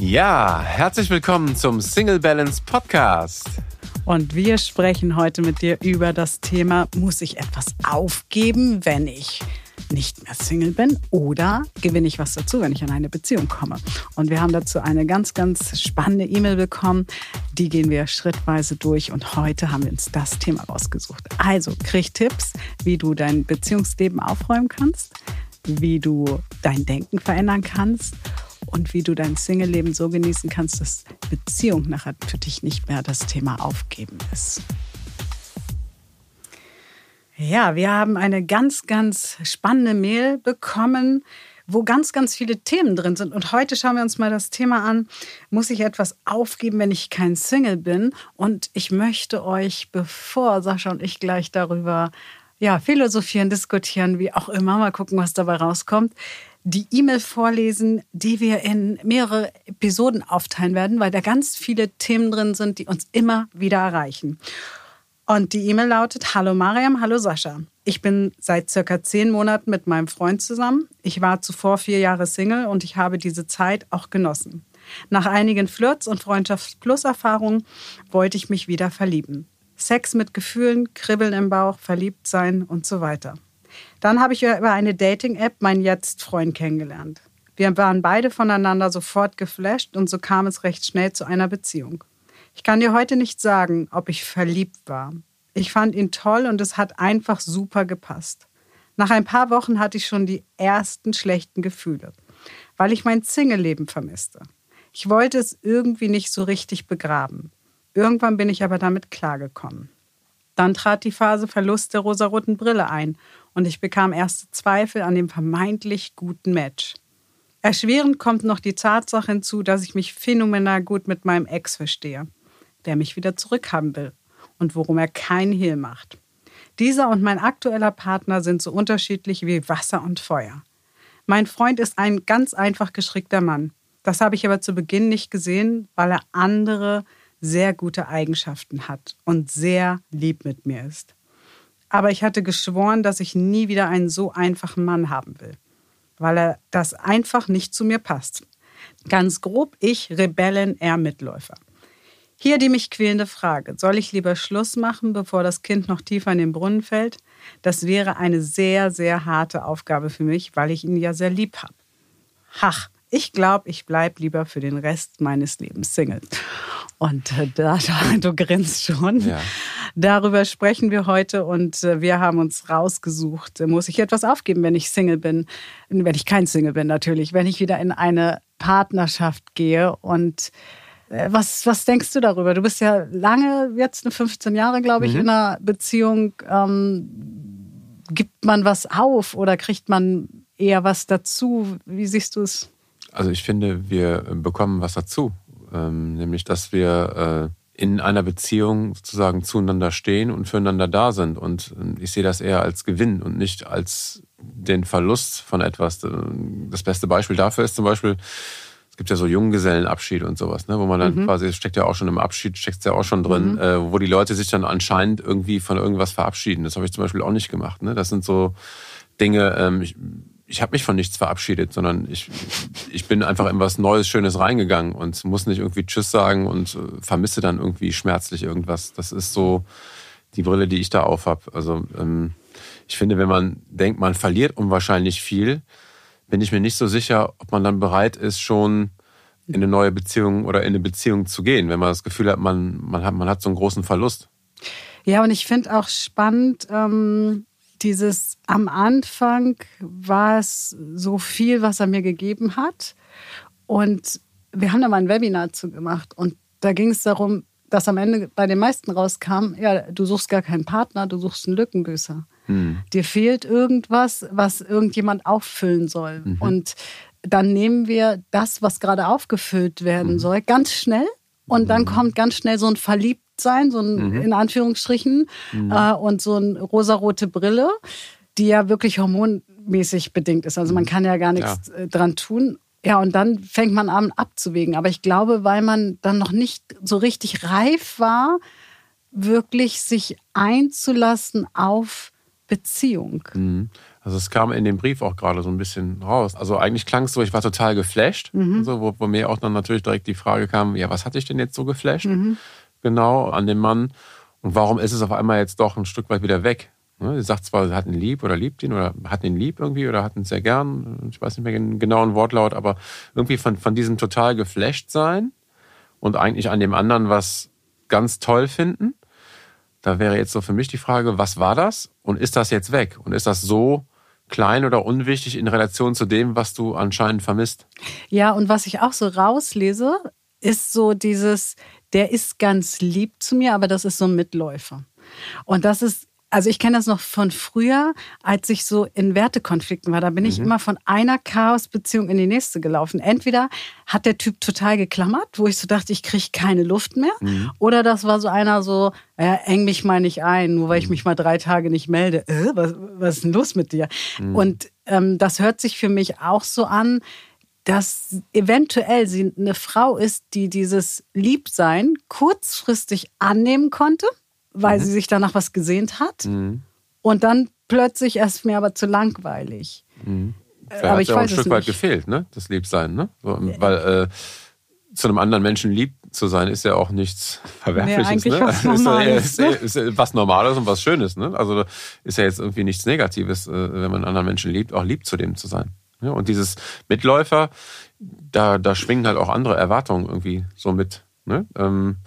Ja, herzlich willkommen zum Single Balance Podcast. Und wir sprechen heute mit dir über das Thema, muss ich etwas aufgeben, wenn ich nicht mehr Single bin oder gewinne ich was dazu, wenn ich in eine Beziehung komme. Und wir haben dazu eine ganz, ganz spannende E-Mail bekommen. Die gehen wir schrittweise durch und heute haben wir uns das Thema rausgesucht. Also krieg Tipps, wie du dein Beziehungsleben aufräumen kannst, wie du dein Denken verändern kannst und wie du dein Single-Leben so genießen kannst, dass Beziehung nachher für dich nicht mehr das Thema aufgeben ist. Ja, wir haben eine ganz, ganz spannende Mail bekommen, wo ganz, ganz viele Themen drin sind. Und heute schauen wir uns mal das Thema an, muss ich etwas aufgeben, wenn ich kein Single bin? Und ich möchte euch, bevor Sascha und ich gleich darüber ja, philosophieren, diskutieren, wie auch immer, mal gucken, was dabei rauskommt, die E-Mail vorlesen, die wir in mehrere Episoden aufteilen werden, weil da ganz viele Themen drin sind, die uns immer wieder erreichen. Und die E-Mail lautet: Hallo Mariam, hallo Sascha. Ich bin seit circa zehn Monaten mit meinem Freund zusammen. Ich war zuvor vier Jahre Single und ich habe diese Zeit auch genossen. Nach einigen Flirts und Freundschaft-Plus-Erfahrungen wollte ich mich wieder verlieben. Sex mit Gefühlen, Kribbeln im Bauch, verliebt sein und so weiter. Dann habe ich über eine Dating-App meinen Jetzt-Freund kennengelernt. Wir waren beide voneinander sofort geflasht und so kam es recht schnell zu einer Beziehung. Ich kann dir heute nicht sagen, ob ich verliebt war. Ich fand ihn toll und es hat einfach super gepasst. Nach ein paar Wochen hatte ich schon die ersten schlechten Gefühle, weil ich mein Single-Leben vermisste. Ich wollte es irgendwie nicht so richtig begraben. Irgendwann bin ich aber damit klargekommen. Dann trat die Phase Verlust der rosaroten Brille ein und ich bekam erste Zweifel an dem vermeintlich guten Match. Erschwerend kommt noch die Tatsache hinzu, dass ich mich phänomenal gut mit meinem Ex verstehe der mich wieder zurückhaben will und worum er keinen Hehl macht. Dieser und mein aktueller Partner sind so unterschiedlich wie Wasser und Feuer. Mein Freund ist ein ganz einfach geschickter Mann. Das habe ich aber zu Beginn nicht gesehen, weil er andere sehr gute Eigenschaften hat und sehr lieb mit mir ist. Aber ich hatte geschworen, dass ich nie wieder einen so einfachen Mann haben will, weil er das einfach nicht zu mir passt. Ganz grob ich Rebellen, er Mitläufer. Hier die mich quälende Frage. Soll ich lieber Schluss machen, bevor das Kind noch tiefer in den Brunnen fällt? Das wäre eine sehr, sehr harte Aufgabe für mich, weil ich ihn ja sehr lieb habe. Hach, ich glaube, ich bleibe lieber für den Rest meines Lebens Single. Und äh, da, du grinst schon. Ja. Darüber sprechen wir heute und äh, wir haben uns rausgesucht, muss ich etwas aufgeben, wenn ich Single bin? Wenn ich kein Single bin natürlich, wenn ich wieder in eine Partnerschaft gehe und äh, was, was denkst du darüber? Du bist ja lange, jetzt eine 15 Jahre, glaube ich, mhm. in einer Beziehung. Ähm, gibt man was auf oder kriegt man eher was dazu? Wie siehst du es? Also ich finde, wir bekommen was dazu. Ähm, nämlich, dass wir äh, in einer Beziehung sozusagen zueinander stehen und füreinander da sind. Und äh, ich sehe das eher als Gewinn und nicht als den Verlust von etwas. Das beste Beispiel dafür ist zum Beispiel, gibt ja so Junggesellenabschied und sowas, ne, wo man dann mhm. quasi, steckt ja auch schon im Abschied, steckt ja auch schon drin, mhm. äh, wo die Leute sich dann anscheinend irgendwie von irgendwas verabschieden. Das habe ich zum Beispiel auch nicht gemacht. Ne? Das sind so Dinge, ähm, ich, ich habe mich von nichts verabschiedet, sondern ich, ich bin einfach in was Neues, Schönes reingegangen und muss nicht irgendwie Tschüss sagen und äh, vermisse dann irgendwie schmerzlich irgendwas. Das ist so die Brille, die ich da aufhab. Also ähm, ich finde, wenn man denkt, man verliert unwahrscheinlich viel, bin ich mir nicht so sicher, ob man dann bereit ist, schon in eine neue Beziehung oder in eine Beziehung zu gehen, wenn man das Gefühl hat, man, man, hat, man hat so einen großen Verlust. Ja, und ich finde auch spannend, ähm, dieses am Anfang war es so viel, was er mir gegeben hat. Und wir haben da mal ein Webinar zu gemacht und da ging es darum, dass am Ende bei den meisten rauskam, ja, du suchst gar keinen Partner, du suchst einen Lückenbüßer. Hm. Dir fehlt irgendwas, was irgendjemand auffüllen soll. Mhm. Und dann nehmen wir das, was gerade aufgefüllt werden mhm. soll, ganz schnell. Und dann mhm. kommt ganz schnell so ein Verliebtsein, so ein mhm. in Anführungsstrichen, mhm. äh, und so eine rosarote Brille, die ja wirklich hormonmäßig bedingt ist. Also man mhm. kann ja gar nichts ja. Äh, dran tun. Ja, und dann fängt man an abzuwägen. Aber ich glaube, weil man dann noch nicht so richtig reif war, wirklich sich einzulassen auf Beziehung. Mhm. Also es kam in dem Brief auch gerade so ein bisschen raus. Also eigentlich klang es so, ich war total geflasht, mhm. so, wo, wo, mir auch dann natürlich direkt die Frage kam, ja, was hatte ich denn jetzt so geflasht? Mhm. Genau, an dem Mann. Und warum ist es auf einmal jetzt doch ein Stück weit wieder weg? Ne, sie sagt zwar, sie hat ihn lieb oder liebt ihn oder hat ihn lieb irgendwie oder hat ihn sehr gern. Ich weiß nicht mehr den genauen Wortlaut, aber irgendwie von, von diesem total geflasht sein und eigentlich an dem anderen was ganz toll finden. Da wäre jetzt so für mich die Frage, was war das und ist das jetzt weg? Und ist das so klein oder unwichtig in Relation zu dem, was du anscheinend vermisst? Ja, und was ich auch so rauslese, ist so dieses, der ist ganz lieb zu mir, aber das ist so ein Mitläufer. Und das ist also ich kenne das noch von früher, als ich so in Wertekonflikten war. Da bin mhm. ich immer von einer Chaosbeziehung in die nächste gelaufen. Entweder hat der Typ total geklammert, wo ich so dachte, ich kriege keine Luft mehr. Mhm. Oder das war so einer so, ja, eng mich mal nicht ein, nur weil ich mhm. mich mal drei Tage nicht melde. Äh, was, was ist denn los mit dir? Mhm. Und ähm, das hört sich für mich auch so an, dass eventuell sie eine Frau ist, die dieses Liebsein kurzfristig annehmen konnte weil mhm. sie sich danach was gesehnt hat. Mhm. Und dann plötzlich ist mir aber zu langweilig. Mhm. Vielleicht aber ich ja auch ein Stück weit gefehlt, ne? Das Liebsein, ne? Weil äh, zu einem anderen Menschen lieb zu sein, ist ja auch nichts Verwerfliches. Nee, ne? was Normales, ist, ja, ist, ist, ist, was Normales und was Schönes. Ne? Also ist ja jetzt irgendwie nichts Negatives, äh, wenn man einen anderen Menschen liebt, auch lieb zu dem zu sein. Ja, und dieses Mitläufer, da, da schwingen halt auch andere Erwartungen irgendwie so mit. Ne? Ähm,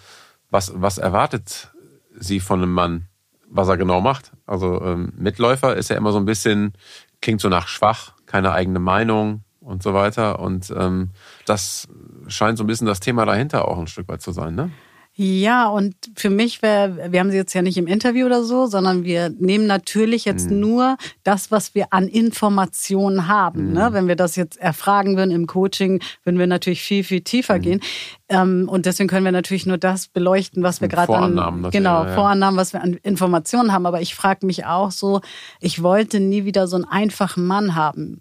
was, was erwartet sie von einem Mann, was er genau macht. Also ähm, Mitläufer ist ja immer so ein bisschen, klingt so nach schwach, keine eigene Meinung und so weiter. Und ähm, das scheint so ein bisschen das Thema dahinter auch ein Stück weit zu sein, ne? Ja, und für mich wäre, wir haben sie jetzt ja nicht im Interview oder so, sondern wir nehmen natürlich jetzt mhm. nur das, was wir an Informationen haben. Mhm. Ne? Wenn wir das jetzt erfragen würden im Coaching, würden wir natürlich viel, viel tiefer mhm. gehen. Ähm, und deswegen können wir natürlich nur das beleuchten, was wir gerade an genau ja. Vorannahmen, was wir an Informationen haben. Aber ich frage mich auch so, ich wollte nie wieder so einen einfachen Mann haben.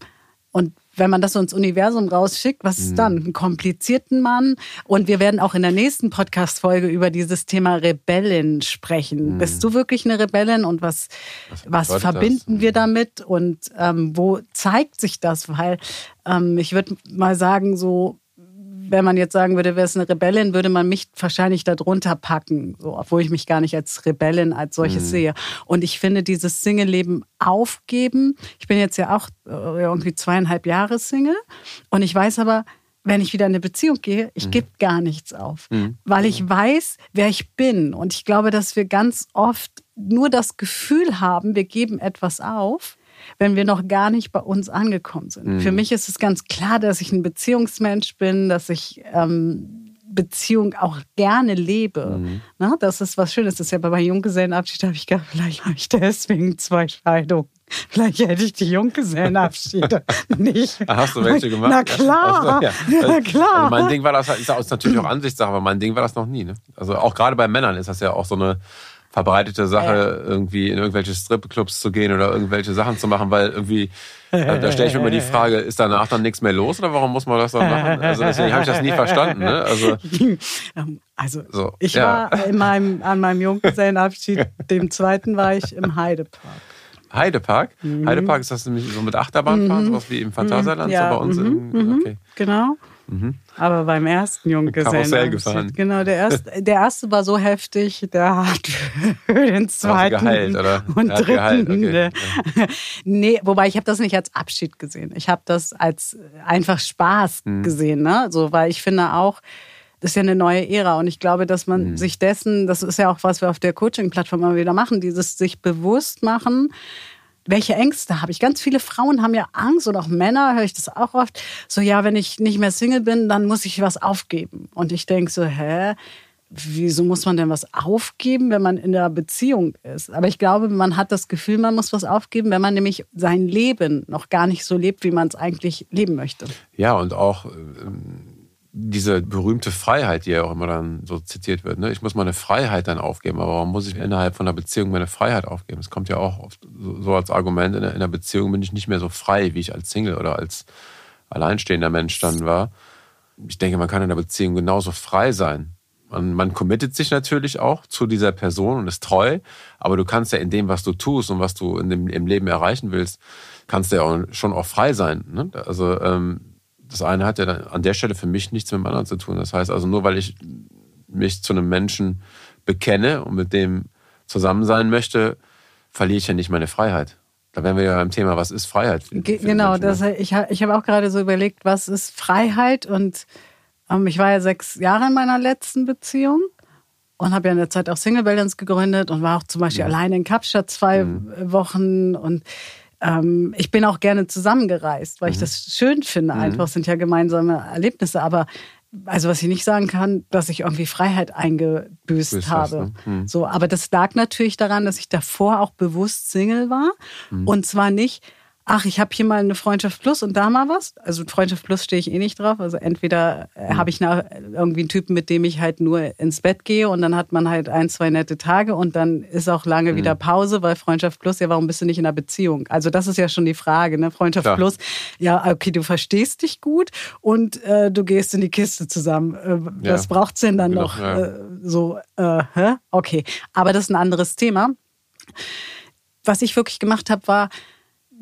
Und wenn man das so ins Universum rausschickt, was ist mhm. dann? Einen komplizierten Mann? Und wir werden auch in der nächsten Podcast-Folge über dieses Thema Rebellin sprechen. Mhm. Bist du wirklich eine Rebellin und was, was, was verbinden das? wir damit und ähm, wo zeigt sich das? Weil ähm, ich würde mal sagen, so wenn man jetzt sagen würde, wer ist eine Rebellin, würde man mich wahrscheinlich darunter packen, so, obwohl ich mich gar nicht als Rebellin als solches mhm. sehe. Und ich finde, dieses Single-Leben aufgeben, ich bin jetzt ja auch äh, irgendwie zweieinhalb Jahre Single und ich weiß aber, wenn ich wieder in eine Beziehung gehe, ich mhm. gebe gar nichts auf, mhm. weil ich weiß, wer ich bin. Und ich glaube, dass wir ganz oft nur das Gefühl haben, wir geben etwas auf, wenn wir noch gar nicht bei uns angekommen sind. Mhm. Für mich ist es ganz klar, dass ich ein Beziehungsmensch bin, dass ich ähm, Beziehung auch gerne lebe. Mhm. Na, das ist was Schönes. Das ist ja bei meinem Junggesellenabschied, habe ich gedacht, vielleicht habe ich deswegen zwei Scheidungen. Vielleicht hätte ich die Junggesellenabschiede nicht. Hast du welche gemacht? Na klar, also, ja. na klar. Also mein Ding war das, ist natürlich auch Ansichtssache, aber mein Ding war das noch nie. Ne? Also auch gerade bei Männern ist das ja auch so eine verbreitete Sache, ja. irgendwie in irgendwelche Stripclubs zu gehen oder irgendwelche Sachen zu machen, weil irgendwie, äh, da stelle ich mir immer die Frage, ist danach dann nichts mehr los oder warum muss man das dann machen? Also deswegen habe ich das nie verstanden. Ne? Also, ähm, also so, ich ja. war in meinem, an meinem Junggesellenabschied, dem zweiten war ich im Heidepark. Heidepark? Mhm. Heidepark ist das nämlich so mit Achterbahnfahren, mhm. sowas wie im Phantasialand, ja. so bei uns. Mhm. In, mhm. okay. Genau. Mhm. Aber beim ersten Junggesellen. gefahren. Genau, der erste, der erste war so heftig, der hat für den zweiten geheilt, oder? und dritten. Geheilt, okay. nee, wobei ich habe das nicht als Abschied gesehen. Ich habe das als einfach Spaß mhm. gesehen, ne? So, weil ich finde auch, das ist ja eine neue Ära und ich glaube, dass man mhm. sich dessen, das ist ja auch was wir auf der Coaching-Plattform immer wieder machen, dieses sich bewusst machen, welche Ängste habe ich? Ganz viele Frauen haben ja Angst und auch Männer, höre ich das auch oft. So, ja, wenn ich nicht mehr Single bin, dann muss ich was aufgeben. Und ich denke so, hä? Wieso muss man denn was aufgeben, wenn man in der Beziehung ist? Aber ich glaube, man hat das Gefühl, man muss was aufgeben, wenn man nämlich sein Leben noch gar nicht so lebt, wie man es eigentlich leben möchte. Ja, und auch ähm, diese berühmte Freiheit, die ja auch immer dann so zitiert wird. Ne? Ich muss meine Freiheit dann aufgeben, aber warum muss ich innerhalb von einer Beziehung meine Freiheit aufgeben? Es kommt ja auch oft so als Argument, in einer Beziehung bin ich nicht mehr so frei, wie ich als Single oder als alleinstehender Mensch dann war. Ich denke, man kann in einer Beziehung genauso frei sein. Man, man committet sich natürlich auch zu dieser Person und ist treu, aber du kannst ja in dem, was du tust und was du in dem, im Leben erreichen willst, kannst du ja auch schon auch frei sein. Ne? Also ähm, das eine hat ja an der Stelle für mich nichts mit dem anderen zu tun. Das heißt also, nur weil ich mich zu einem Menschen bekenne und mit dem zusammen sein möchte, verliere ich ja nicht meine Freiheit. Da wären wir ja beim Thema, was ist Freiheit? Ge genau, das, ich, ich habe auch gerade so überlegt, was ist Freiheit? Und ähm, ich war ja sechs Jahre in meiner letzten Beziehung und habe ja in der Zeit auch Single Balance gegründet und war auch zum Beispiel mhm. alleine in Kapstadt zwei mhm. Wochen und ähm, ich bin auch gerne zusammengereist, weil mhm. ich das schön finde. Mhm. Einfach sind ja gemeinsame Erlebnisse, aber also was ich nicht sagen kann, dass ich irgendwie Freiheit eingebüßt Büßt habe. ne? hm. So, aber das lag natürlich daran, dass ich davor auch bewusst Single war hm. und zwar nicht ach, ich habe hier mal eine Freundschaft Plus und da mal was. Also Freundschaft Plus stehe ich eh nicht drauf. Also entweder mhm. habe ich eine, irgendwie einen Typen, mit dem ich halt nur ins Bett gehe und dann hat man halt ein, zwei nette Tage und dann ist auch lange mhm. wieder Pause, weil Freundschaft Plus, ja, warum bist du nicht in einer Beziehung? Also das ist ja schon die Frage, ne? Freundschaft Klar. Plus, ja, okay, du verstehst dich gut und äh, du gehst in die Kiste zusammen. Äh, ja. Was braucht's denn dann genau, noch? Ja. Äh, so, äh, hä? Okay, aber das ist ein anderes Thema. Was ich wirklich gemacht habe, war,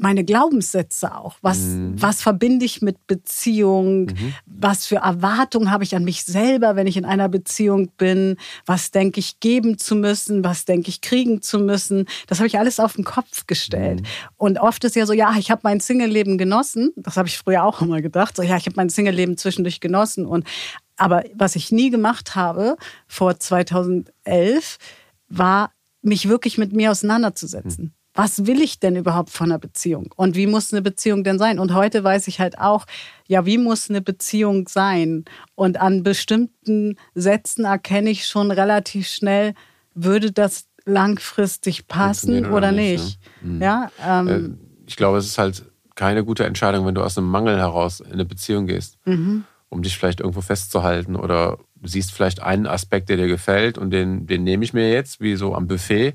meine Glaubenssätze auch. Was, mhm. was verbinde ich mit Beziehung? Mhm. Was für Erwartungen habe ich an mich selber, wenn ich in einer Beziehung bin? Was denke ich geben zu müssen? Was denke ich kriegen zu müssen? Das habe ich alles auf den Kopf gestellt. Mhm. Und oft ist ja so, ja, ich habe mein Single-Leben genossen. Das habe ich früher auch immer gedacht. So, ja, ich habe mein Single-Leben zwischendurch genossen. Und, aber was ich nie gemacht habe vor 2011, war, mich wirklich mit mir auseinanderzusetzen. Was will ich denn überhaupt von einer Beziehung? Und wie muss eine Beziehung denn sein? Und heute weiß ich halt auch, ja, wie muss eine Beziehung sein? Und an bestimmten Sätzen erkenne ich schon relativ schnell, würde das langfristig passen oder, oder, nicht? nicht ne? mhm. Ja, ähm, äh, ich glaube, es ist halt keine gute Entscheidung, wenn du aus einem Mangel heraus in eine Beziehung gehst, mhm. um dich vielleicht irgendwo festzuhalten oder siehst vielleicht einen Aspekt, der dir gefällt und den, den nehme ich mir jetzt, wie so am Buffet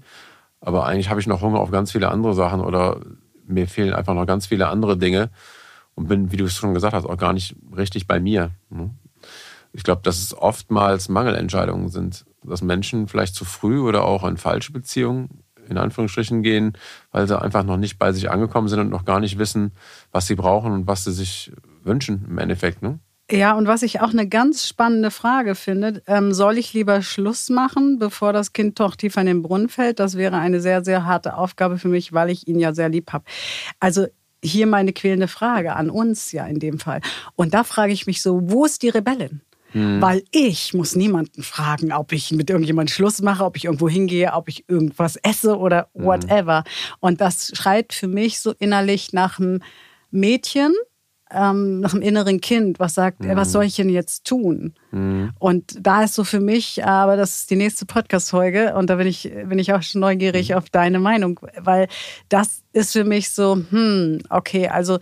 aber eigentlich habe ich noch Hunger auf ganz viele andere Sachen oder mir fehlen einfach noch ganz viele andere Dinge und bin, wie du es schon gesagt hast, auch gar nicht richtig bei mir. Ne? Ich glaube, dass es oftmals Mangelentscheidungen sind, dass Menschen vielleicht zu früh oder auch in falsche Beziehungen in Anführungsstrichen gehen, weil sie einfach noch nicht bei sich angekommen sind und noch gar nicht wissen, was sie brauchen und was sie sich wünschen im Endeffekt. Ne? Ja, und was ich auch eine ganz spannende Frage finde, ähm, soll ich lieber Schluss machen, bevor das Kind doch tiefer in den Brunnen fällt? Das wäre eine sehr, sehr harte Aufgabe für mich, weil ich ihn ja sehr lieb habe. Also hier meine quälende Frage an uns ja in dem Fall. Und da frage ich mich so, wo ist die Rebellin? Hm. Weil ich muss niemanden fragen, ob ich mit irgendjemandem Schluss mache, ob ich irgendwo hingehe, ob ich irgendwas esse oder hm. whatever. Hm. Und das schreit für mich so innerlich nach einem Mädchen, ähm, nach dem inneren Kind, was sagt, mhm. was soll ich denn jetzt tun? Mhm. Und da ist so für mich, aber das ist die nächste Podcast-Folge und da bin ich, bin ich auch schon neugierig mhm. auf deine Meinung, weil das ist für mich so, hm, okay, also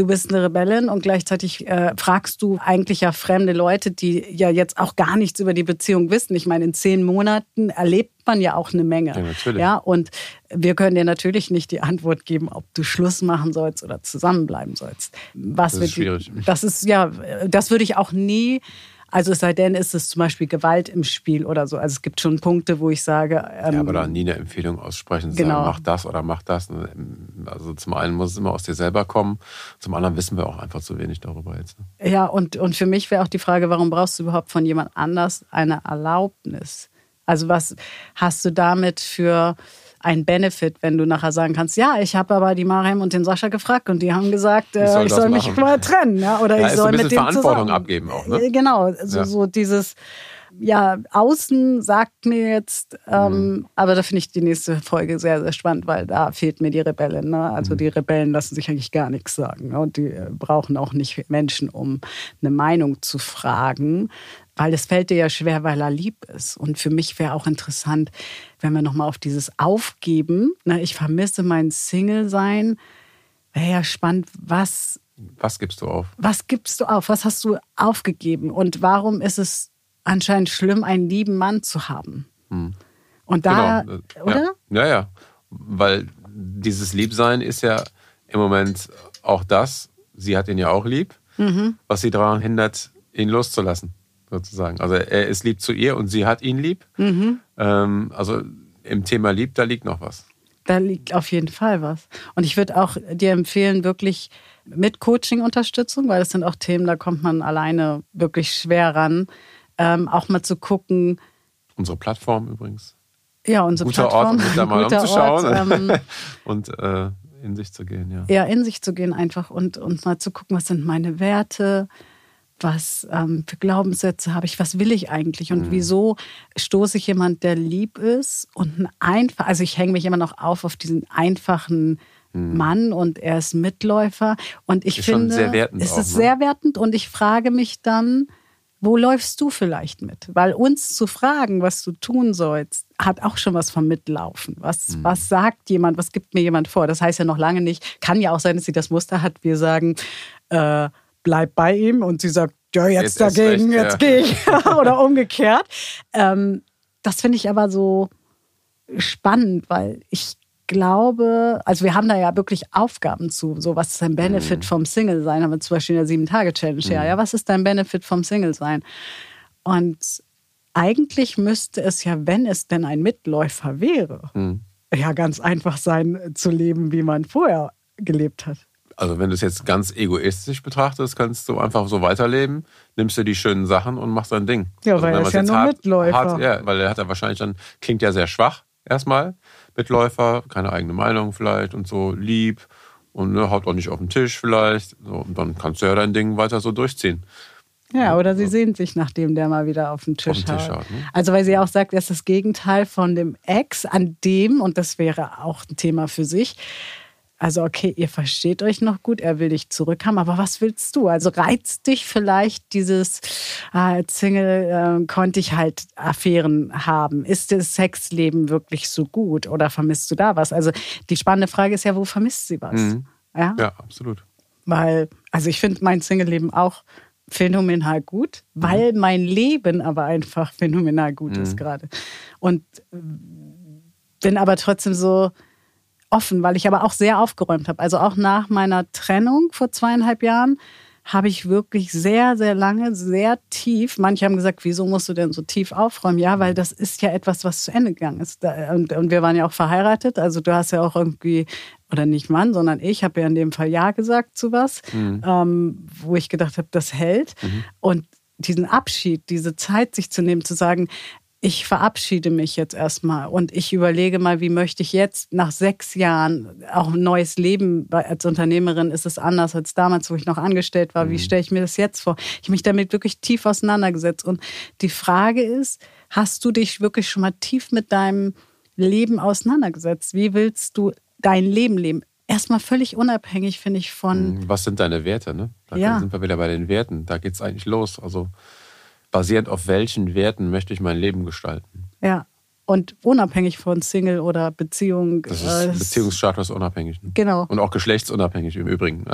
du bist eine Rebellin und gleichzeitig äh, fragst du eigentlich ja fremde Leute, die ja jetzt auch gar nichts über die Beziehung wissen. Ich meine, in zehn Monaten erlebt man ja auch eine Menge. Ja, natürlich. Ja, und wir können dir natürlich nicht die Antwort geben, ob du Schluss machen sollst oder zusammenbleiben sollst. Was das ist schwierig. Das ist ja, das würde ich auch nie also es sei denn, ist es zum Beispiel Gewalt im Spiel oder so. Also es gibt schon Punkte, wo ich sage. Ähm, ja, aber da nie eine Empfehlung aussprechen, genau. sagen, mach das oder mach das. Also zum einen muss es immer aus dir selber kommen, zum anderen wissen wir auch einfach zu wenig darüber jetzt. Ne? Ja, und, und für mich wäre auch die Frage, warum brauchst du überhaupt von jemand anders eine Erlaubnis? Also was hast du damit für ein Benefit, wenn du nachher sagen kannst, ja, ich habe aber die Mariam und den Sascha gefragt und die haben gesagt, äh, ich soll, ich soll mich mal trennen, ja, oder ja, ich soll mit dem Verantwortung zusammen. abgeben auch, ne? Äh, genau, so, ja. so dieses ja, außen sagt mir jetzt, ähm, mhm. aber da finde ich die nächste Folge sehr, sehr spannend, weil da fehlt mir die Rebellen. Ne? Also mhm. die Rebellen lassen sich eigentlich gar nichts sagen. Ne? Und die äh, brauchen auch nicht Menschen, um eine Meinung zu fragen, weil es fällt dir ja schwer, weil er lieb ist. Und für mich wäre auch interessant, wenn wir nochmal auf dieses Aufgeben, ne, ich vermisse mein Single-Sein, wäre ja spannend, was. Was gibst du auf? Was gibst du auf? Was hast du aufgegeben? Und warum ist es anscheinend schlimm, einen lieben Mann zu haben? Hm. Und da, genau. oder? Ja, ja, ja. Weil dieses Liebsein ist ja im Moment auch das, sie hat ihn ja auch lieb, mhm. was sie daran hindert, ihn loszulassen sozusagen. Also er ist lieb zu ihr und sie hat ihn lieb. Mhm. Ähm, also im Thema lieb, da liegt noch was. da liegt auf jeden Fall was. Und ich würde auch dir empfehlen, wirklich mit Coaching-Unterstützung, weil das sind auch Themen, da kommt man alleine wirklich schwer ran, ähm, auch mal zu gucken. Unsere Plattform übrigens. Ja, unsere guter Plattform. Ort, um da mal Guter umzuschauen Ort, ähm, und äh, in sich zu gehen, ja. ja, in sich zu gehen einfach und, und mal zu gucken, was sind meine Werte, was ähm, für Glaubenssätze habe ich, was will ich eigentlich und Mhm. wieso stoße ich jemand, der lieb ist und ein einfach, also ich hänge mich immer noch auf auf diesen einfachen Mann und er ist Mitläufer und ich Mhm. Ist finde, es auch, ist ne? sehr wertend und ich frage mich dann, wo läufst du vielleicht mit? Weil uns zu fragen, was du tun sollst, hat auch schon was vom Mitlaufen. Was, Mhm. was sagt jemand, was gibt mir jemand vor? Das heißt ja noch lange nicht, kann ja auch sein, dass sie das Muster hat. Wir sagen, äh, bleib bei ihm und sie sagt, ja, jetzt, Jetzt dagegen, recht, jetzt ja. gehe ich. Oder umgekehrt. Ähm, das finde ich aber so spannend, weil ich glaube, also wir haben da ja wirklich Aufgaben zu. So, was ist dein Benefit vom Single-Sein? Haben wir zum Beispiel in der Sieben-Tage-Challenge. Ja, ja, was ist dein Benefit vom Single-Sein? Und eigentlich müsste es ja, wenn es denn ein Mitläufer wäre, Mhm. ja ganz einfach sein, zu leben, wie man vorher gelebt hat. Also wenn du es jetzt ganz egoistisch betrachtest, kannst du einfach so weiterleben, nimmst dir die schönen Sachen und machst dein Ding. Ja, also weil er ist ja nur hart- Mitläufer. Hart, ja, weil er hat ja wahrscheinlich dann, klingt ja sehr schwach erstmal, Mitläufer, keine eigene Meinung vielleicht und so, lieb und ne, haut auch nicht auf den Tisch vielleicht. So, und dann kannst du ja dein Ding weiter so durchziehen. Ja, oder sie sehnt sich, nachdem der mal wieder auf den Tisch, Auf den Tisch haut. haut, ne? Also weil sie auch sagt, er ist das Gegenteil von dem Ex, an dem, und das wäre auch ein Thema für sich, also okay, ihr versteht euch noch gut, er will dich zurückhaben, aber was willst du? Also reizt dich vielleicht dieses als Single äh, konnte ich halt Affären haben. Ist das Sexleben wirklich so gut oder vermisst du da was? Also die spannende Frage ist ja, wo vermisst sie was? Mhm. Ja? Ja, absolut. Weil, also ich finde mein Single-Leben auch phänomenal gut, weil mein Leben aber einfach phänomenal gut ist gerade. Und äh, bin aber trotzdem so offen, weil ich aber auch sehr aufgeräumt habe. Also auch nach meiner Trennung vor zweieinhalb Jahren habe ich wirklich sehr, sehr lange, sehr tief, manche haben gesagt, wieso musst du denn so tief aufräumen? Ja, weil das ist ja etwas, was zu Ende gegangen ist. Und, und wir waren ja auch verheiratet, also du hast ja auch irgendwie, oder nicht Mann, sondern ich habe ja in dem Fall Ja gesagt zu was, ähm, wo ich gedacht habe, das hält. Und diesen Abschied, diese Zeit sich zu nehmen, zu sagen, ich verabschiede mich jetzt erstmal und ich überlege mal, wie möchte ich jetzt nach sechs Jahren auch ein neues Leben als Unternehmerin ist es anders als damals, wo ich noch angestellt war. Wie stelle ich mir das jetzt vor? Ich habe mich damit wirklich tief auseinandergesetzt und die Frage ist, hast du dich wirklich schon mal tief mit deinem Leben auseinandergesetzt? Wie willst du dein Leben leben? Erstmal völlig unabhängig, finde ich, von Was sind deine Werte? Ne? Da Ja. sind wir wieder bei den Werten. Da geht es eigentlich los. Also basierend auf welchen Werten möchte ich mein Leben gestalten? Ja. Und unabhängig von Single oder Beziehung. Das äh, ist Beziehungsstatus unabhängig. Ne? Genau. Und auch geschlechtsunabhängig im Übrigen.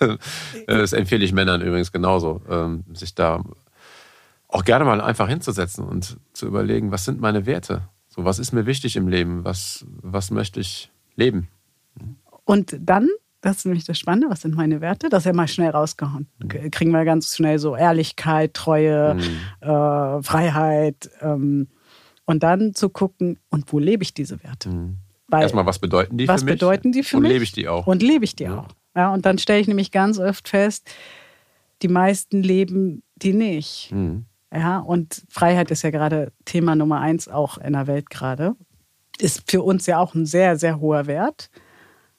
Das empfehle ich Männern übrigens genauso, ähm, sich da auch gerne mal einfach hinzusetzen und zu überlegen, was sind meine Werte? So, was ist mir wichtig im Leben? Was, was möchte ich leben? Und dann, das ist nämlich das Spannende, was sind meine Werte? Das ist ja mal schnell rausgehauen. K- Kriegen wir ganz schnell so Ehrlichkeit, Treue, äh, Freiheit. Ähm, und dann zu gucken, und wo lebe ich diese Werte? Weil, Erstmal, was bedeuten die was für mich? bedeuten die für und mich? lebe ich die auch? Und lebe ich die Ja. auch. Ja, und dann stelle ich nämlich ganz oft fest, die meisten leben die nicht. Mhm. Ja, und Freiheit ist ja gerade Thema Nummer eins auch in der Welt gerade. Ist für uns ja auch ein sehr, sehr hoher Wert.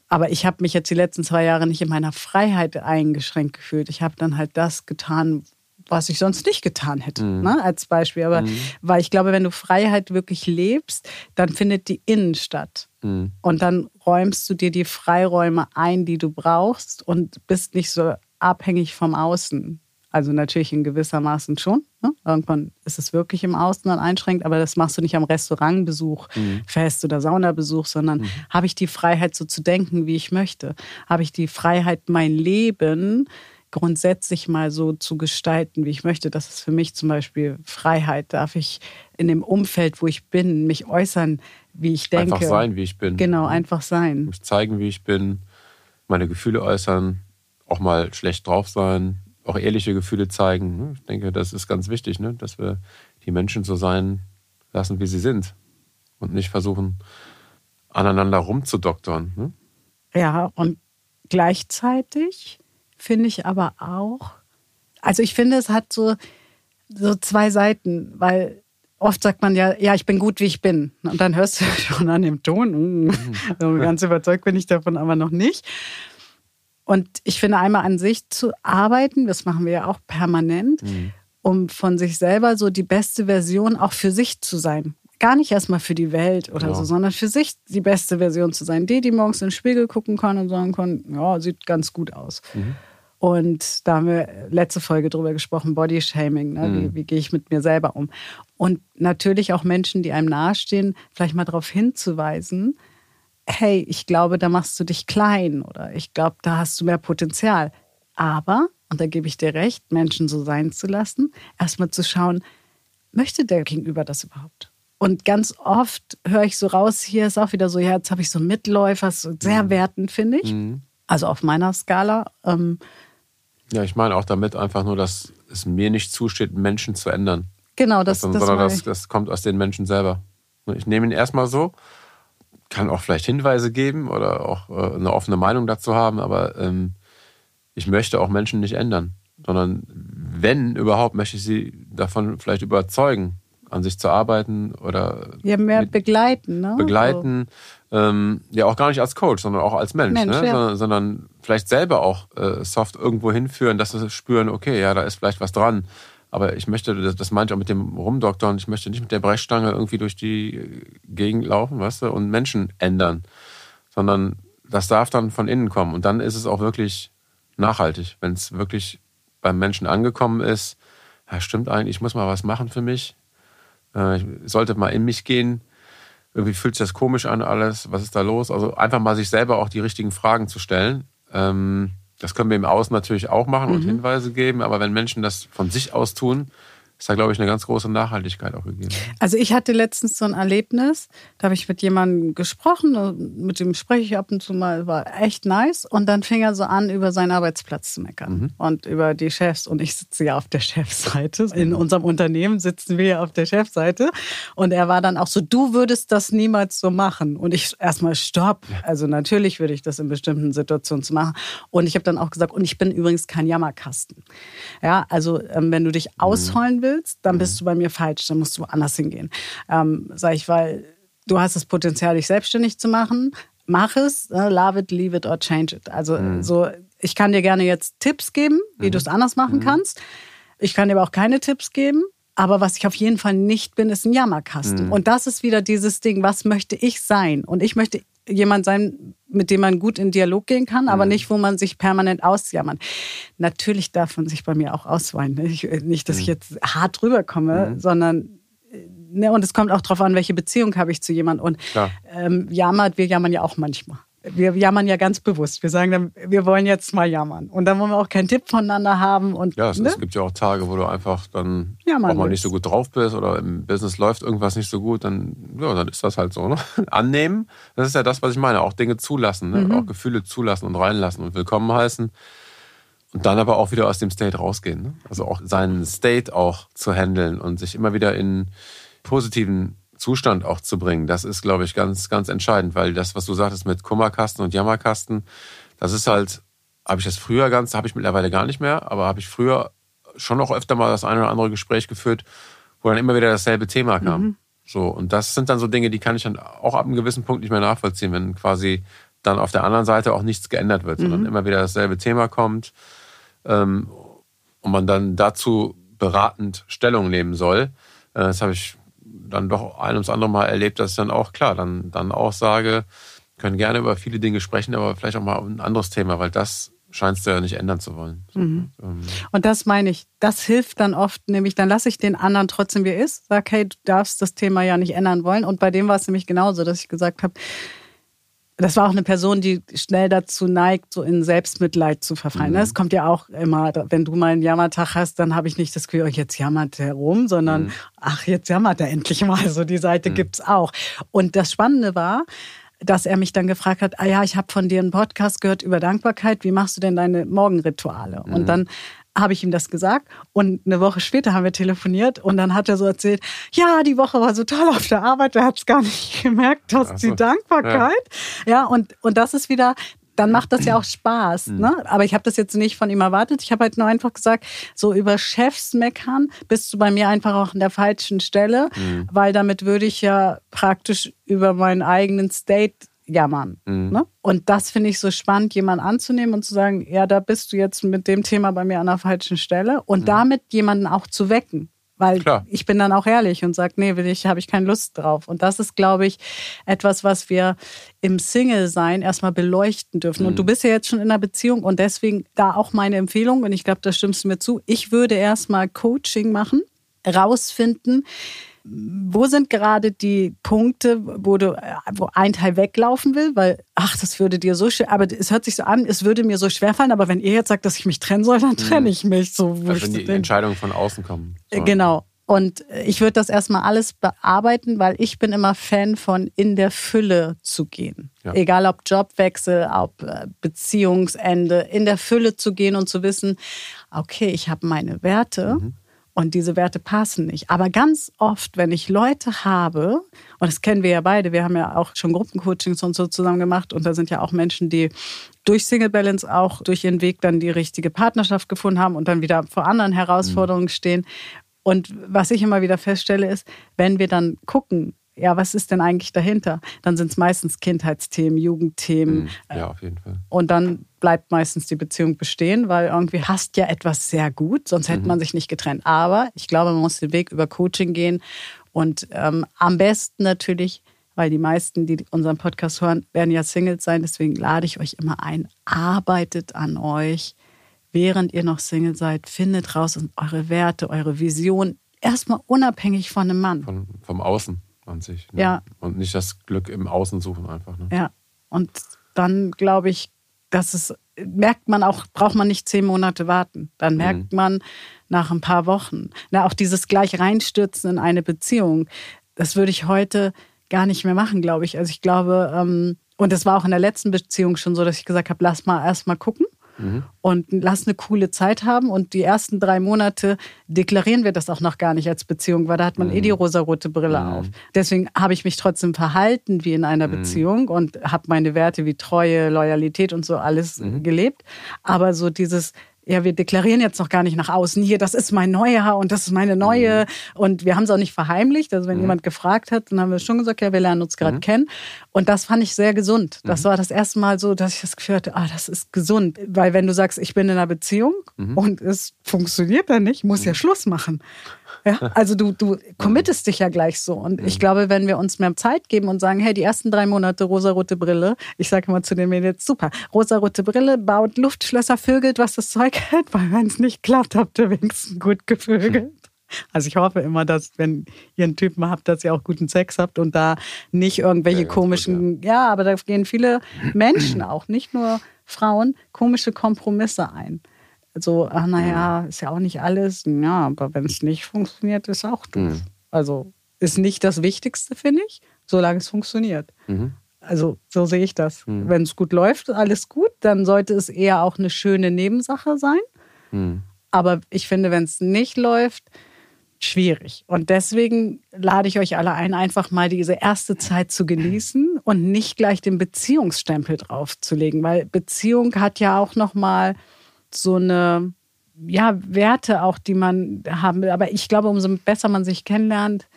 Aber ich habe mich jetzt die letzten zwei Jahre nicht in meiner Freiheit eingeschränkt gefühlt. Ich habe dann halt das getan, was ich sonst nicht getan hätte, ne, als Beispiel. Aber weil ich glaube, wenn du Freiheit wirklich lebst, dann findet die innen statt. Mhm. Und dann räumst du dir die Freiräume ein, die du brauchst und bist nicht so abhängig vom Außen. Also natürlich in gewissermaßen schon. Ne? Irgendwann ist es wirklich im Außen dann einschränkt, aber das machst du nicht am Restaurantbesuch fest oder Saunabesuch, sondern habe ich die Freiheit, so zu denken, wie ich möchte? Habe ich die Freiheit, mein Leben grundsätzlich mal so zu gestalten, wie ich möchte? Das ist für mich zum Beispiel Freiheit. Darf ich in dem Umfeld, wo ich bin, mich äußern, wie ich denke? Einfach sein, wie ich bin. Genau, einfach sein. Mich zeigen, wie ich bin, meine Gefühle äußern, auch mal schlecht drauf sein, auch ehrliche Gefühle zeigen. ne? Ich denke, das ist ganz wichtig, ne? dass wir die Menschen so sein lassen, wie sie sind und nicht versuchen, aneinander rumzudoktern. Ne? Ja, und gleichzeitig finde ich aber auch, also ich finde, es hat so, so zwei Seiten, weil oft sagt man ja, ja, ich bin gut, wie ich bin. Und dann hörst du schon an dem Ton, mm, so ganz überzeugt bin ich davon aber noch nicht. Und ich finde, einmal an sich zu arbeiten, das machen wir ja auch permanent, mhm. um von sich selber so die beste Version auch für sich zu sein. Gar nicht erstmal für die Welt oder ja. so, sondern für sich die beste Version zu sein. Die, die morgens in den Spiegel gucken kann und sagen kann, ja, sieht ganz gut aus. Mhm. Und da haben wir letzte Folge drüber gesprochen, Bodyshaming. Ne? Mhm. Wie, wie gehe ich mit mir selber um? Und natürlich auch Menschen, die einem nahestehen, vielleicht mal darauf hinzuweisen, hey, ich glaube, da machst du dich klein oder ich glaube, da hast du mehr Potenzial. Aber, und da gebe ich dir recht, Menschen so sein zu lassen, erstmal zu schauen, möchte der Gegenüber das überhaupt? Und ganz oft höre ich so raus, hier ist auch wieder so, ja, jetzt habe ich so Mitläufer, so sehr mhm. wertend, finde ich. Mhm. Also auf meiner Skala. Ähm, ja, ich meine auch damit einfach nur, dass es mir nicht zusteht, Menschen zu ändern. Genau, das, das, sondern das, das kommt aus den Menschen selber. Ich nehme ihn erstmal so, kann auch vielleicht Hinweise geben oder auch äh, eine offene Meinung dazu haben, aber ähm, ich möchte auch Menschen nicht ändern, sondern wenn überhaupt, möchte ich sie davon vielleicht überzeugen, an sich zu arbeiten oder ja mehr begleiten, ne? begleiten, so. ähm, ja auch gar nicht als Coach, sondern auch als Mensch, Mensch ne? ja. sondern, sondern, vielleicht selber auch äh, soft irgendwo hinführen, dass sie spüren, okay, ja, da ist vielleicht was dran. Aber ich möchte, das, das meinte ich auch mit dem Rumdoktern, ich möchte nicht mit der Brechstange irgendwie durch die Gegend laufen, weißt du, und Menschen ändern, sondern das darf dann von innen kommen. Und dann ist es auch wirklich nachhaltig, wenn es wirklich beim Menschen angekommen ist. Ja, stimmt eigentlich, ich muss mal was machen für mich. Äh, ich sollte mal in mich gehen. Irgendwie fühlt sich das komisch an alles. Was ist da los? Also einfach mal sich selber auch die richtigen Fragen zu stellen. Ähm, das können wir im Außen natürlich auch machen und mhm. Hinweise geben, aber wenn Menschen das von sich aus tun, ist da, glaube ich, eine ganz große Nachhaltigkeit auch gegeben. Also ich hatte letztens so ein Erlebnis, da habe ich mit jemandem gesprochen, mit dem spreche ich ab und zu mal, war echt nice. Und dann fing er so an, über seinen Arbeitsplatz zu meckern mhm. und über die Chefs. Und ich sitze ja auf der Chefseite. In unserem Unternehmen sitzen wir ja auf der Chefseite. Und er war dann auch so, du würdest das niemals so machen. Und ich erstmal, stopp. Also natürlich würde ich das in bestimmten Situationen machen. Und ich habe dann auch gesagt, und ich bin übrigens kein Jammerkasten. Ja, also ähm, wenn du dich mhm. ausholen willst, willst, dann bist mhm. du bei mir falsch, dann musst du woanders hingehen. Ähm, sag ich, weil du hast das Potenzial, dich selbstständig zu machen. Mach es, ne? love it, leave it or change it. Also mhm. so, ich kann dir gerne jetzt Tipps geben, wie mhm. du es anders machen mhm. kannst. Ich kann dir aber auch keine Tipps geben. Aber was ich auf jeden Fall nicht bin, ist ein Jammerkasten. Mhm. Und das ist wieder dieses Ding, was möchte ich sein? Und ich möchte jemand sein, mit dem man gut in Dialog gehen kann, aber mhm. nicht, wo man sich permanent ausjammert. Natürlich darf man sich bei mir auch ausweinen. Nicht, dass ich mhm. jetzt hart rüberkomme, mhm. sondern ne, und es kommt auch darauf an, welche Beziehung habe ich zu jemandem. Und ähm, jammert, wir jammern ja auch manchmal wir jammern ja ganz bewusst. Wir sagen dann, wir wollen jetzt mal jammern. Und dann wollen wir auch keinen Tipp voneinander haben. Und, ja, es, ne? es gibt ja auch Tage, wo du einfach dann ja, auch mal nicht so gut drauf bist oder im Business läuft irgendwas nicht so gut, dann, ja, dann ist das halt so. Ne? Annehmen, das ist ja das, was ich meine. Auch Dinge zulassen, ne? mhm. auch Gefühle zulassen und reinlassen und willkommen heißen. Und dann aber auch wieder aus dem State rausgehen. Ne? Also auch seinen State auch zu handeln und sich immer wieder in positiven Zustand auch zu bringen, das ist, glaube ich, ganz, ganz entscheidend, weil das, was du sagtest mit Kummerkasten und Jammerkasten, das ist halt, habe ich das früher ganz, habe ich mittlerweile gar nicht mehr, aber habe ich früher schon noch öfter mal das eine oder andere Gespräch geführt, wo dann immer wieder dasselbe Thema kam. Mhm. So, und das sind dann so Dinge, die kann ich dann auch ab einem gewissen Punkt nicht mehr nachvollziehen, wenn quasi dann auf der anderen Seite auch nichts geändert wird, mhm. sondern immer wieder dasselbe Thema kommt ähm, und man dann dazu beratend Stellung nehmen soll. Äh, das habe ich dann doch ein ums andere Mal erlebt, dass ich dann auch klar, dann, dann auch sage, können gerne über viele Dinge sprechen, aber vielleicht auch mal ein anderes Thema, weil das scheinst du ja nicht ändern zu wollen. Mhm. Ähm. Und das meine ich, das hilft dann oft, nämlich dann lasse ich den anderen trotzdem wie er ist, sag, hey, du darfst das Thema ja nicht ändern wollen. Und bei dem war es nämlich genauso, dass ich gesagt habe, das war auch eine Person, die schnell dazu neigt, so in Selbstmitleid zu verfallen. Mhm. Das kommt ja auch immer, wenn du mal einen Jammertag hast, dann habe ich nicht das Gefühl, oh, jetzt jammert er rum, sondern mhm. ach, jetzt jammert er endlich mal. So die Seite mhm. gibt's auch. Und das Spannende war, dass er mich dann gefragt hat, ah ja, ich habe von dir einen Podcast gehört über Dankbarkeit, wie machst du denn deine Morgenrituale? Und mhm. dann habe ich ihm das gesagt und eine Woche später haben wir telefoniert und dann hat er so erzählt, ja, die Woche war so toll auf der Arbeit, er hat es gar nicht gemerkt, dass so. die Dankbarkeit. Ja, ja und, und das ist wieder, dann macht das ja auch Spaß. Mhm. Ne? Aber ich habe das jetzt nicht von ihm erwartet. Ich habe halt nur einfach gesagt, so über Chefs meckern bist du bei mir einfach auch an der falschen Stelle, mhm. weil damit würde ich ja praktisch über meinen eigenen State jammern. Mhm. Ne? Und das finde ich so spannend, jemanden anzunehmen und zu sagen, ja, da bist du jetzt mit dem Thema bei mir an der falschen Stelle und mhm. damit jemanden auch zu wecken. Weil Klar. ich bin dann auch ehrlich und sage, nee, will ich, habe ich keine Lust drauf. Und das ist, glaube ich, etwas, was wir im Single-Sein erstmal beleuchten dürfen. Mhm. Und du bist ja jetzt schon in einer Beziehung und deswegen da auch meine Empfehlung, und ich glaube, da stimmst du mir zu, ich würde erstmal Coaching machen, rausfinden, wo sind gerade die Punkte, wo du, wo ein Teil weglaufen will, weil, ach, das würde dir so schwer, aber es hört sich so an, es würde mir so schwer fallen, aber wenn ihr jetzt sagt, dass ich mich trennen soll, dann trenne mhm. ich mich. So, also wenn die den. Entscheidungen von außen kommen. So. Genau. Und ich würde das erstmal alles bearbeiten, weil ich bin immer Fan von in der Fülle zu gehen. Ja. Egal ob Jobwechsel, ob äh, Beziehungsende, in der Fülle zu gehen und zu wissen, okay, ich habe meine Werte. Mhm und diese Werte passen nicht. Aber ganz oft, wenn ich Leute habe, und das kennen wir ja beide, wir haben ja auch schon Gruppencoachings und so zusammen gemacht und da sind ja auch Menschen, die durch Single Balance auch durch ihren Weg dann die richtige Partnerschaft gefunden haben und dann wieder vor anderen Herausforderungen mhm. stehen. Und was ich immer wieder feststelle, ist, wenn wir dann gucken, ja, was ist denn eigentlich dahinter? Dann sind es meistens Kindheitsthemen, Jugendthemen. Mhm. Ja, auf jeden Fall. Und dann bleibt meistens die Beziehung bestehen, weil irgendwie hast ja etwas sehr gut, sonst hätte mhm. man sich nicht getrennt. Aber ich glaube, man muss den Weg über Coaching gehen und ähm, am besten natürlich, weil die meisten, die unseren Podcast hören, werden ja Singles sein. Deswegen lade ich euch immer ein, arbeitet an euch, während ihr noch Single seid, findet raus eure Werte, eure Vision, erstmal unabhängig von einem Mann. Von, vom Außen an sich. Ne? Ja. Und nicht das Glück im Außen suchen einfach. Ne? Ja. Und dann glaube ich, dass es merkt man auch, braucht man nicht zehn Monate warten. Dann mhm. merkt mhm. man nach ein paar Wochen. Na, auch dieses gleich reinstürzen in eine Beziehung, das würde ich heute gar nicht mehr machen, glaube ich. Also ich glaube, ähm, und das war auch in der letzten Beziehung schon so, dass ich gesagt habe, lass mal erst mal gucken mhm. und lass eine coole Zeit haben. Und die ersten drei Monate deklarieren wir das auch noch gar nicht als Beziehung, weil da hat man mhm. eh die mhm. rosarote Brille mhm. auf. Deswegen habe ich mich trotzdem verhalten wie in einer mhm. Beziehung und habe meine Werte wie Treue, Loyalität und so alles mhm. gelebt. Aber so dieses ja, wir deklarieren jetzt noch gar nicht nach außen, hier, das ist mein neuer und das ist meine neue. Mhm. Und wir haben es auch nicht verheimlicht. Also wenn mhm. jemand gefragt hat, dann haben wir schon gesagt, ja, wir lernen uns gerade mhm. kennen. Und das fand ich sehr gesund. Das mhm. war das erste Mal so, dass ich das Gefühl hatte, ah, das ist gesund. Weil wenn du sagst, ich bin in einer Beziehung mhm. und es funktioniert dann nicht, muss ja mhm. Schluss machen. Ja, also du, du committest dich ja gleich so. Und ich glaube, wenn wir uns mehr Zeit geben und sagen, hey, die ersten drei Monate rosarote Brille, ich sage immer zu den Mädels, super, rosarote Brille, baut Luftschlösser, vögelt, was das Zeug hält, weil wenn es nicht klappt, habt ihr wenigstens gut gevögelt. Also ich hoffe immer, dass wenn ihr einen Typen habt, dass ihr auch guten Sex habt und da nicht irgendwelche ja, komischen, gut, ja. ja, aber da gehen viele Menschen auch, nicht nur Frauen, komische Kompromisse ein so, ach naja, ist ja auch nicht alles. Ja, aber wenn es nicht funktioniert, ist auch doof. Mhm. Also ist nicht das Wichtigste, finde ich, solange es funktioniert. Mhm. Also so sehe ich das. Mhm. Wenn es gut läuft, alles gut, dann sollte es eher auch eine schöne Nebensache sein. Mhm. Aber ich finde, wenn es nicht läuft, schwierig. Und deswegen lade ich euch alle ein, einfach mal diese erste Zeit zu genießen und nicht gleich den Beziehungsstempel draufzulegen, weil Beziehung hat ja auch noch mal so eine, ja, Werte auch, die man haben will. Aber ich glaube, umso besser man sich kennenlernt,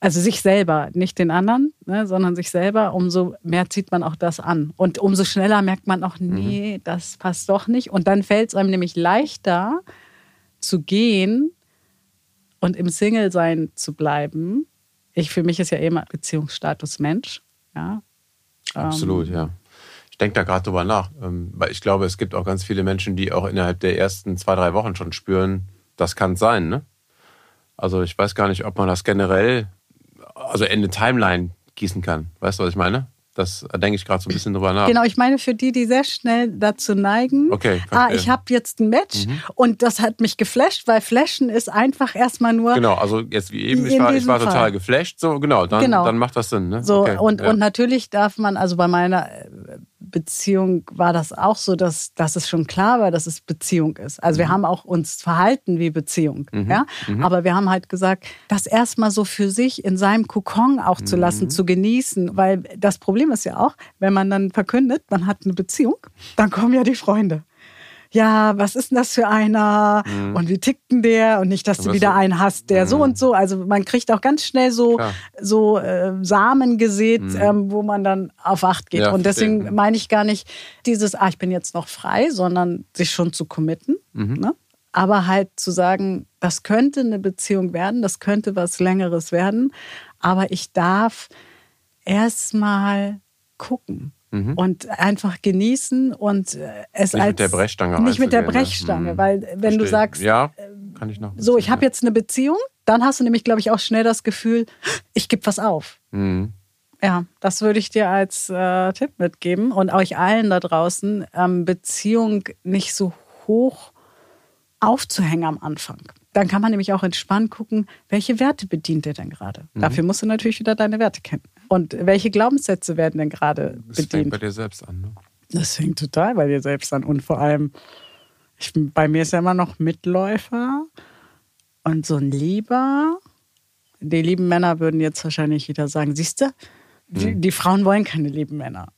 also sich selber, nicht den anderen, ne, sondern sich selber, umso mehr zieht man auch das an. Und umso schneller merkt man auch, mhm. nee, das passt doch nicht. Und dann fällt es einem nämlich leichter zu gehen und im Single-Sein zu bleiben. Ich für mich ist ja immer Beziehungsstatus Mensch. Ja. Absolut, ähm, ja denke da gerade drüber nach, ähm, weil ich glaube, es gibt auch ganz viele Menschen, die auch innerhalb der ersten zwei, drei Wochen schon spüren, das kann sein. Ne? Also ich weiß gar nicht, ob man das generell, also in eine Timeline gießen kann. Weißt du, was ich meine? Das da denke ich gerade so ein bisschen drüber nach. Genau, ich meine für die, die sehr schnell dazu neigen. Okay. Ah, ich habe jetzt ein Match mhm. und das hat mich geflasht, weil Flashen ist einfach erstmal nur. Genau, also jetzt wie eben, ich war, ich war total geflasht, so genau, dann, genau. dann macht das Sinn. Ne? So, okay, und, ja. und natürlich darf man, also bei meiner Beziehung war das auch so, dass, dass es schon klar war, dass es Beziehung ist. Also wir mhm. haben auch uns verhalten wie Beziehung. Mhm. Ja? Mhm. Aber wir haben halt gesagt, das erstmal so für sich in seinem Kokon auch zu lassen, mhm. zu genießen. Weil das Problem ist ja auch, wenn man dann verkündet, man hat eine Beziehung, dann kommen ja die Freunde ja, was ist denn das für einer mhm. und wie tickt denn der und nicht, dass du wieder so, einen hast, der mhm. so und so. Also man kriegt auch ganz schnell so, so äh, Samen gesät, mhm. ähm, wo man dann auf Acht geht. Ja, und deswegen verstehe. meine ich gar nicht dieses, ah, ich bin jetzt noch frei, sondern sich schon zu committen. Mhm. Ne? Aber halt zu sagen, das könnte eine Beziehung werden, das könnte was Längeres werden, aber ich darf erstmal gucken. Mhm. Und einfach genießen und äh, es nicht als mit der Brechstange nicht mit der ne? Brechstange, mhm. weil wenn Verstehen. du sagst, ja, kann ich noch. So, ich habe jetzt eine Beziehung, dann hast du nämlich, glaube ich, auch schnell das Gefühl, ich gebe was auf. Mhm. Ja, das würde ich dir als äh, Tipp mitgeben und euch allen da draußen, ähm, Beziehung nicht so hoch aufzuhängen am Anfang. Dann kann man nämlich auch entspannt gucken, welche Werte bedient er denn gerade. Mhm. Dafür musst du natürlich wieder deine Werte kennen. Und welche Glaubenssätze werden denn gerade bedient? Das fängt bei dir selbst an. Ne? Das fängt total bei dir selbst an. Und vor allem, ich, bei mir ist ja immer noch Mitläufer und so ein Lieber. Die lieben Männer würden jetzt wahrscheinlich wieder sagen, siehst du, die, mhm. die Frauen wollen keine lieben Männer.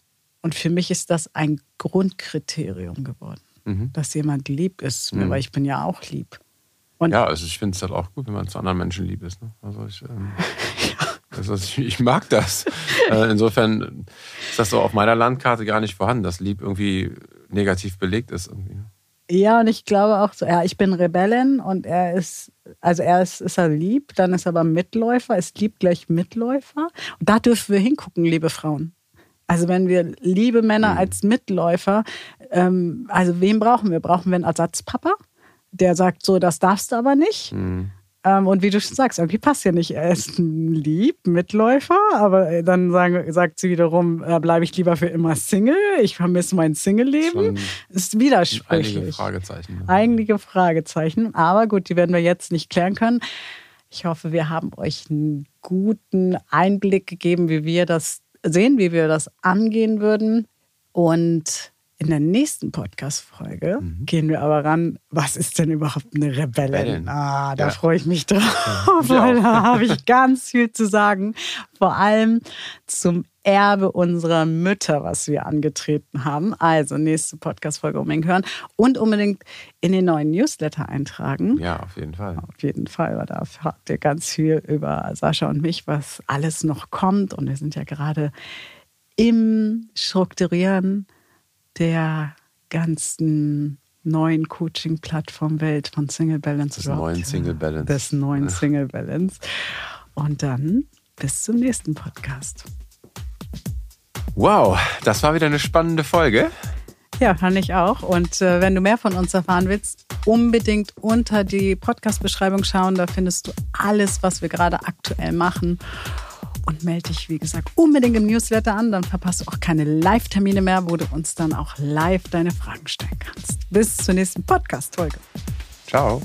Und für mich ist das ein Grundkriterium geworden, mhm. dass jemand lieb ist, mhm. weil ich bin ja auch lieb. Und ja, also ich finde es halt auch gut, wenn man zu anderen Menschen lieb ist. Ne? Also ich, ähm. also ich, mag das. äh, insofern ist das so auf meiner Landkarte gar nicht vorhanden, dass Lieb irgendwie negativ belegt ist. Irgendwie. Ne? Ja, und ich glaube auch so, ja, ich bin Rebellin und er ist, also er ist, ist er lieb, dann ist er aber Mitläufer, ist lieb gleich Mitläufer. Und da dürfen wir hingucken, liebe Frauen. Also wenn wir liebe Männer mhm. als Mitläufer, ähm, also wen brauchen wir? Brauchen wir einen Ersatzpapa? der sagt so, das darfst du aber nicht. Mhm. Ähm, und wie du schon sagst, irgendwie passt ja nicht. Er ist ein lieb, Mitläufer, aber dann sagen, sagt sie wiederum, äh, bleibe ich lieber für immer Single. Ich vermisse mein Single-Leben. Ist widersprüchlich. Einige Fragezeichen. Einige Fragezeichen. Aber gut, die werden wir jetzt nicht klären können. Ich hoffe, wir haben euch einen guten Einblick gegeben, wie wir das sehen, wie wir das angehen würden. Und in der nächsten Podcast-Folge mhm. gehen wir aber ran, was ist denn überhaupt eine Rebellin? Rebellin. Ah, da ja. freue ich mich drauf, ja, weil da habe ich ganz viel zu sagen. Vor allem zum Erbe unserer Mütter, was wir angetreten haben. Also nächste Podcast-Folge unbedingt hören und unbedingt in den neuen Newsletter eintragen. Ja, auf jeden Fall. Auf jeden Fall, weil da erfahrt ihr ganz viel über Sascha und mich, was alles noch kommt. Und wir sind ja gerade im Strukturieren der ganzen neuen Coaching-Plattform-Welt von Single Balance. Des neuen Single Balance. Des neuen Single Balance. Und dann bis zum nächsten Podcast. Wow, das war wieder eine spannende Folge. Ja, fand ich auch. Und äh, wenn du mehr von uns erfahren willst, unbedingt unter die Podcast-Beschreibung schauen. Da findest du alles, was wir gerade aktuell machen und melde dich, wie gesagt, unbedingt im Newsletter an. Dann verpasst du auch keine Live-Termine mehr, wo du uns dann auch live deine Fragen stellen kannst. Bis zur nächsten Podcast-Folge. Ciao.